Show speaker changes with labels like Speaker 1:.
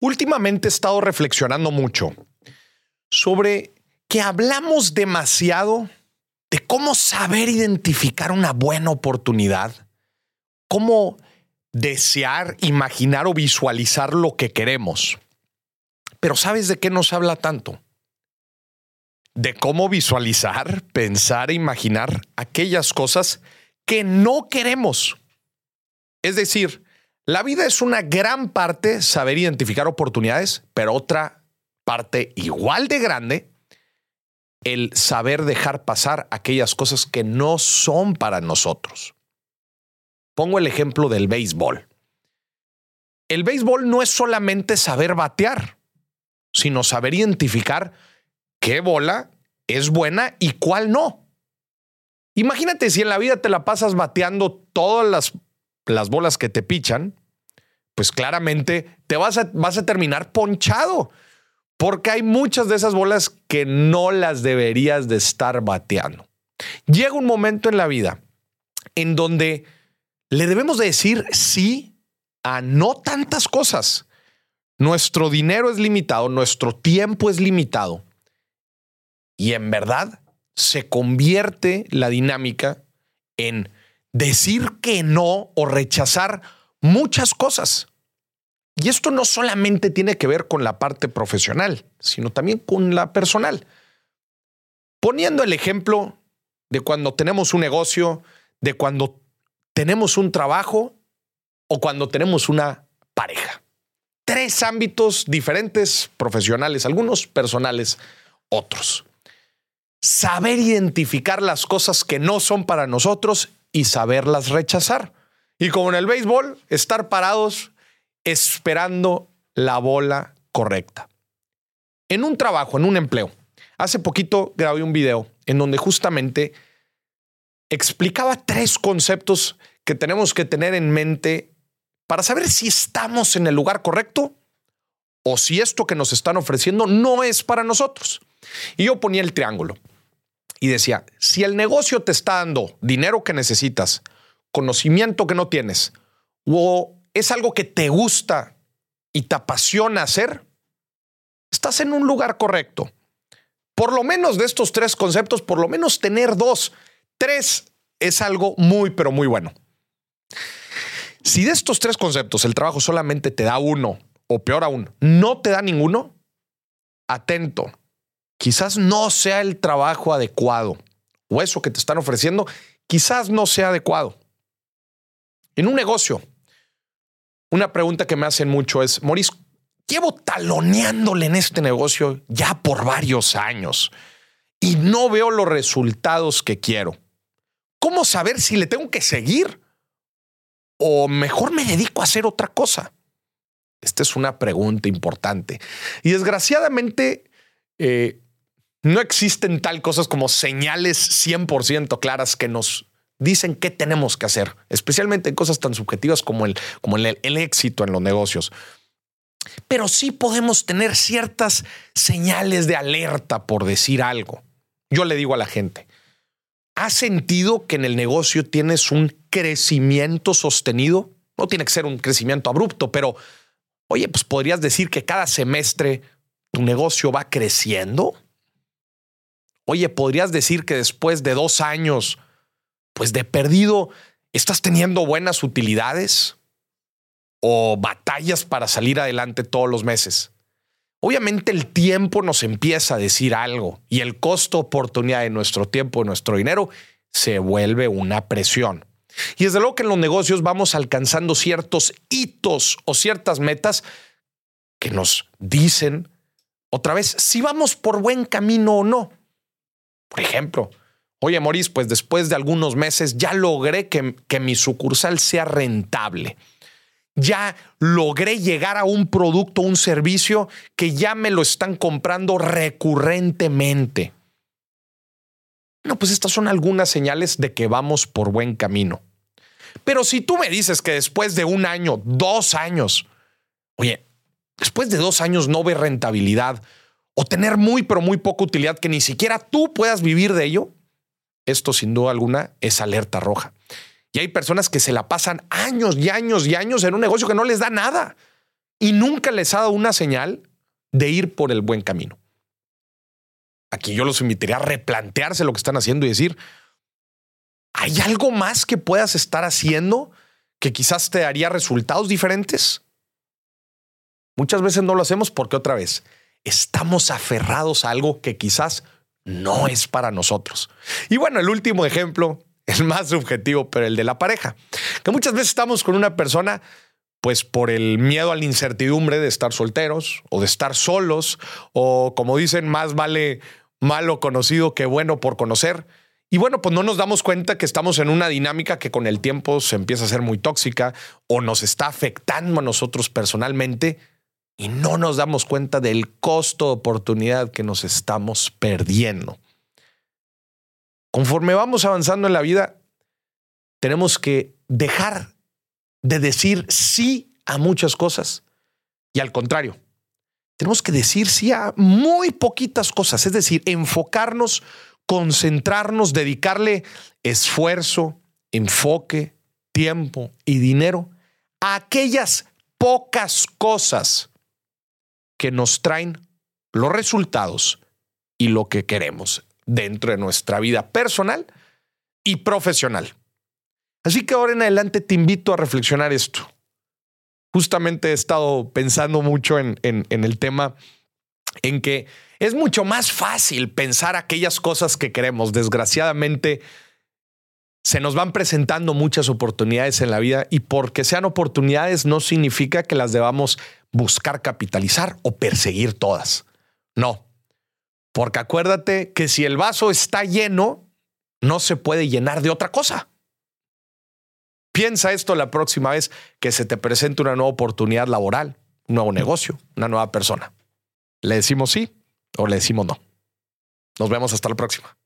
Speaker 1: Últimamente he estado reflexionando mucho sobre que hablamos demasiado de cómo saber identificar una buena oportunidad, cómo desear, imaginar o visualizar lo que queremos. Pero ¿sabes de qué nos habla tanto? De cómo visualizar, pensar e imaginar aquellas cosas que no queremos. Es decir, la vida es una gran parte saber identificar oportunidades, pero otra parte igual de grande, el saber dejar pasar aquellas cosas que no son para nosotros. Pongo el ejemplo del béisbol. El béisbol no es solamente saber batear, sino saber identificar qué bola es buena y cuál no. Imagínate si en la vida te la pasas bateando todas las las bolas que te pichan, pues claramente te vas a, vas a terminar ponchado. Porque hay muchas de esas bolas que no las deberías de estar bateando. Llega un momento en la vida en donde le debemos de decir sí a no tantas cosas. Nuestro dinero es limitado, nuestro tiempo es limitado. Y en verdad se convierte la dinámica en decir que no o rechazar muchas cosas. Y esto no solamente tiene que ver con la parte profesional, sino también con la personal. Poniendo el ejemplo de cuando tenemos un negocio, de cuando tenemos un trabajo o cuando tenemos una pareja. Tres ámbitos diferentes, profesionales, algunos personales, otros. Saber identificar las cosas que no son para nosotros y saberlas rechazar. Y como en el béisbol, estar parados esperando la bola correcta. En un trabajo, en un empleo, hace poquito grabé un video en donde justamente explicaba tres conceptos que tenemos que tener en mente para saber si estamos en el lugar correcto o si esto que nos están ofreciendo no es para nosotros. Y yo ponía el triángulo y decía, si el negocio te está dando dinero que necesitas, conocimiento que no tienes, o es algo que te gusta y te apasiona hacer, estás en un lugar correcto. Por lo menos de estos tres conceptos, por lo menos tener dos, tres es algo muy, pero muy bueno. Si de estos tres conceptos el trabajo solamente te da uno, o peor aún, no te da ninguno, atento, quizás no sea el trabajo adecuado o eso que te están ofreciendo, quizás no sea adecuado. En un negocio, una pregunta que me hacen mucho es, Maurice, llevo taloneándole en este negocio ya por varios años y no veo los resultados que quiero. ¿Cómo saber si le tengo que seguir? O mejor me dedico a hacer otra cosa. Esta es una pregunta importante. Y desgraciadamente, eh, no existen tal cosas como señales 100% claras que nos dicen qué tenemos que hacer, especialmente en cosas tan subjetivas como el, como el, éxito en los negocios. Pero sí podemos tener ciertas señales de alerta por decir algo. Yo le digo a la gente, ¿has sentido que en el negocio tienes un crecimiento sostenido? No tiene que ser un crecimiento abrupto, pero oye, pues podrías decir que cada semestre tu negocio va creciendo. Oye, podrías decir que después de dos años, pues de perdido, estás teniendo buenas utilidades o batallas para salir adelante todos los meses. Obviamente el tiempo nos empieza a decir algo y el costo oportunidad de nuestro tiempo, y nuestro dinero, se vuelve una presión. Y desde luego que en los negocios vamos alcanzando ciertos hitos o ciertas metas que nos dicen otra vez si vamos por buen camino o no. Por ejemplo, oye, Maurice, pues después de algunos meses ya logré que, que mi sucursal sea rentable. Ya logré llegar a un producto, un servicio que ya me lo están comprando recurrentemente. Bueno, pues estas son algunas señales de que vamos por buen camino. Pero si tú me dices que después de un año, dos años, oye, después de dos años no ve rentabilidad, o tener muy, pero muy poca utilidad que ni siquiera tú puedas vivir de ello, esto sin duda alguna es alerta roja. Y hay personas que se la pasan años y años y años en un negocio que no les da nada. y nunca les ha dado una señal de ir por el buen camino. Aquí yo los invitaría a replantearse lo que están haciendo y decir, ¿hay algo más que puedas estar haciendo que quizás te daría resultados diferentes? Muchas veces no lo hacemos porque otra vez estamos aferrados a algo que quizás no es para nosotros. Y bueno, el último ejemplo, el más subjetivo, pero el de la pareja, que muchas veces estamos con una persona pues por el miedo a la incertidumbre de estar solteros o de estar solos, o como dicen, más vale malo conocido que bueno por conocer. Y bueno, pues no nos damos cuenta que estamos en una dinámica que con el tiempo se empieza a ser muy tóxica o nos está afectando a nosotros personalmente y no nos damos cuenta del costo de oportunidad que nos estamos perdiendo. Conforme vamos avanzando en la vida, tenemos que dejar de decir sí a muchas cosas. Y al contrario, tenemos que decir sí a muy poquitas cosas, es decir, enfocarnos, concentrarnos, dedicarle esfuerzo, enfoque, tiempo y dinero a aquellas pocas cosas que nos traen los resultados y lo que queremos dentro de nuestra vida personal y profesional. Así que ahora en adelante te invito a reflexionar esto. Justamente he estado pensando mucho en, el tema en que es mucho más fácil pensar aquellas cosas que queremos. Desgraciadamente, se nos van presentando muchas oportunidades en la vida y porque sean oportunidades no significa que las debamos buscar capitalizar o perseguir todas. No, porque acuérdate que si el vaso está lleno, no se puede llenar de otra cosa. Piensa esto la próxima vez que se te presente una nueva oportunidad laboral, un nuevo negocio, una nueva persona. ¿Le decimos sí o le decimos no? Nos vemos hasta la próxima.